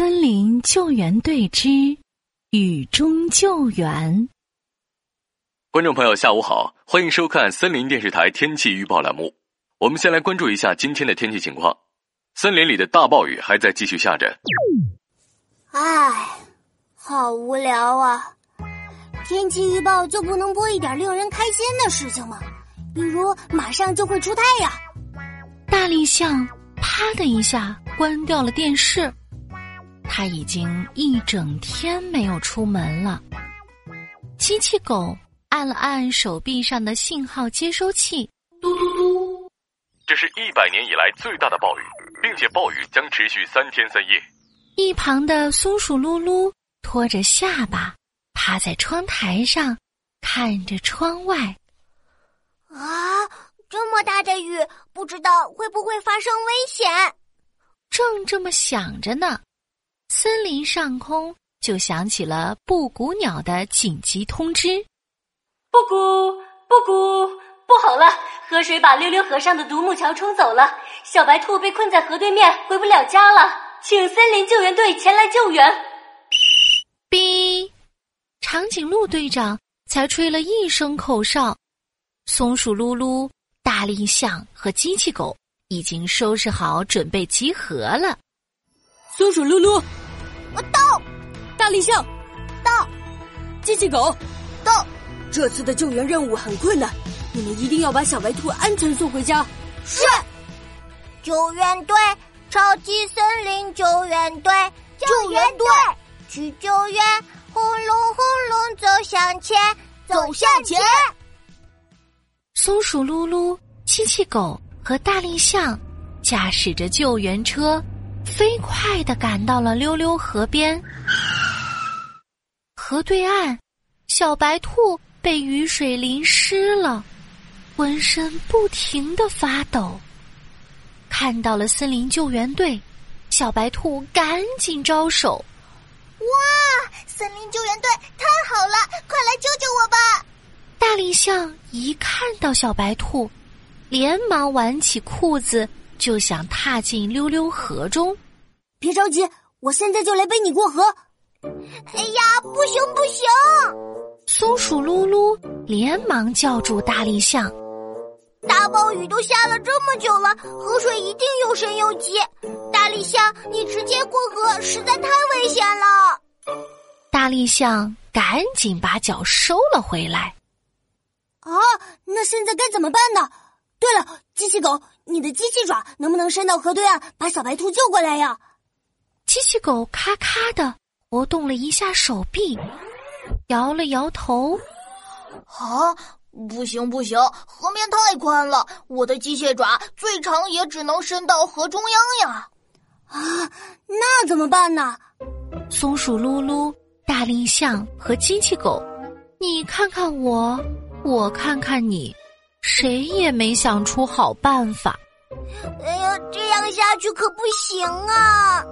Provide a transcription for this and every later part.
森林救援队之雨中救援。观众朋友，下午好，欢迎收看森林电视台天气预报栏目。我们先来关注一下今天的天气情况。森林里的大暴雨还在继续下着。唉，好无聊啊！天气预报就不能播一点令人开心的事情吗？比如马上就会出太阳。大力象啪的一下关掉了电视。他已经一整天没有出门了。机器狗按了按手臂上的信号接收器，嘟嘟嘟。这是一百年以来最大的暴雨，并且暴雨将持续三天三夜。一旁的松鼠噜噜拖着下巴趴在窗台上，看着窗外。啊，这么大的雨，不知道会不会发生危险？正这么想着呢。森林上空就响起了布谷鸟的紧急通知：“布谷，布谷，不好了！河水把溜溜河上的独木桥冲走了，小白兔被困在河对面，回不了家了，请森林救援队前来救援。”哔，长颈鹿队长才吹了一声口哨，松鼠噜噜、大力象和机器狗已经收拾好，准备集合了。松鼠噜噜。大力象，到，机器狗，到。这次的救援任务很困难，你们一定要把小白兔安全送回家。是。救援队，超级森林救援队，救援队去救援，轰隆轰隆走向前，走向前。松鼠噜噜、机器狗和大力象驾驶着救援车。飞快的赶到了溜溜河边，河对岸，小白兔被雨水淋湿了，浑身不停的发抖。看到了森林救援队，小白兔赶紧招手：“哇，森林救援队太好了，快来救救我吧！”大力象一看到小白兔，连忙挽起裤子。就想踏进溜溜河中，别着急，我现在就来背你过河。哎呀，不行不行！松鼠噜噜连忙叫住大力象。大暴雨都下了这么久了，河水一定又深又急。大力象，你直接过河实在太危险了。大力象赶紧把脚收了回来。啊，那现在该怎么办呢？对了，机器狗，你的机器爪能不能伸到河对岸，把小白兔救过来呀？机器狗咔咔的活动了一下手臂，摇了摇头。啊，不行不行，河面太宽了，我的机械爪最长也只能伸到河中央呀。啊，那怎么办呢？松鼠噜噜、大力象和机器狗，你看看我，我看看你。谁也没想出好办法。哎呀，这样下去可不行啊！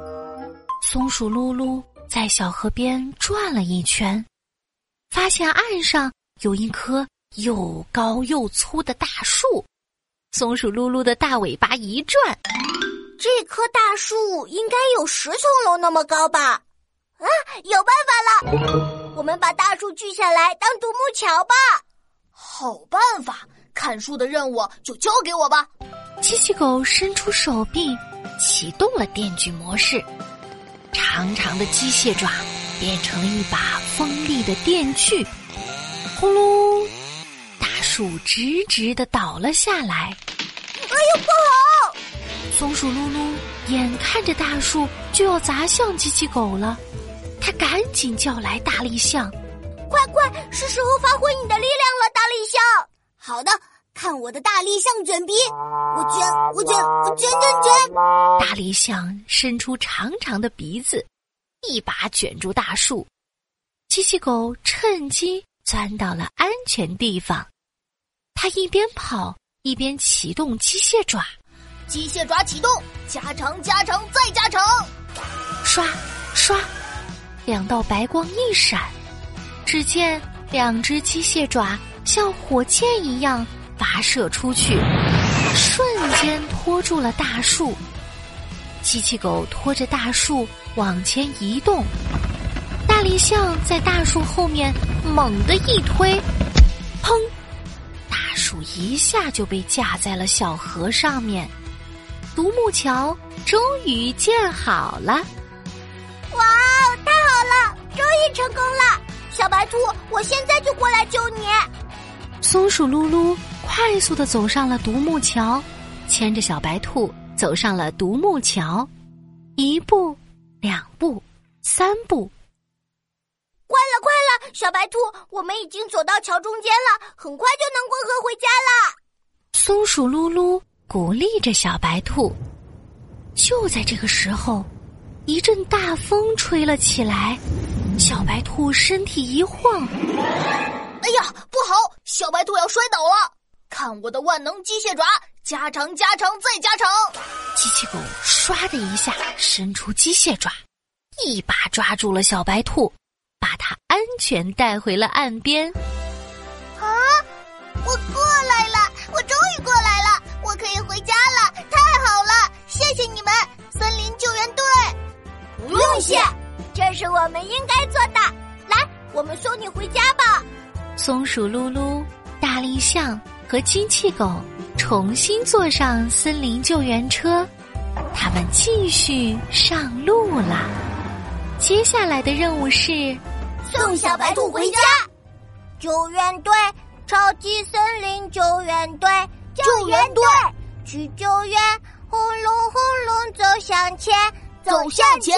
松鼠噜噜在小河边转了一圈，发现岸上有一棵又高又粗的大树。松鼠噜噜的大尾巴一转，这棵大树应该有十层楼那么高吧？啊，有办法了！我们把大树锯下来当独木桥吧。好办法。砍树的任务就交给我吧！机器狗伸出手臂，启动了电锯模式，长长的机械爪变成了一把锋利的电锯，呼噜，大树直直的倒了下来。哎呦，不好！松鼠噜噜眼看着大树就要砸向机器狗了，他赶紧叫来大力象：“快快，是时候发挥你的力量了，大力象！”好的，看我的大力象卷鼻，我卷，我卷，我卷卷卷。大力象伸出长长的鼻子，一把卷住大树。机器狗趁机钻到了安全地方，它一边跑一边启动机械爪，机械爪启动，加长，加长，再加长。刷刷，两道白光一闪，只见两只机械爪。像火箭一样发射出去，瞬间拖住了大树。机器狗拖着大树往前移动，大力象在大树后面猛地一推，砰！大树一下就被架在了小河上面，独木桥终于建好了。哇哦，太好了，终于成功了！小白兔，我现在就过来救你。松鼠噜噜快速的走上了独木桥，牵着小白兔走上了独木桥，一步，两步，三步。快了，快了，小白兔，我们已经走到桥中间了，很快就能过河回家了。松鼠噜噜鼓励着小白兔。就在这个时候，一阵大风吹了起来，小白兔身体一晃，哎呀，不好！小白兔要摔倒了！看我的万能机械爪，加长、加长再加长！机器狗唰的一下伸出机械爪，一把抓住了小白兔。把它安全带回了岸边。啊！我过来了，我终于过来了，我可以回家了，太好了！谢谢你们，森林救援队。不用谢，这是我们应该做的。来，我们送你回家吧。松鼠噜噜、大力象和机器狗重新坐上森林救援车，他们继续上路了。接下来的任务是送小白兔回家。救援队，超级森林救援队，救援队去救援，轰隆轰隆走向前，走向前。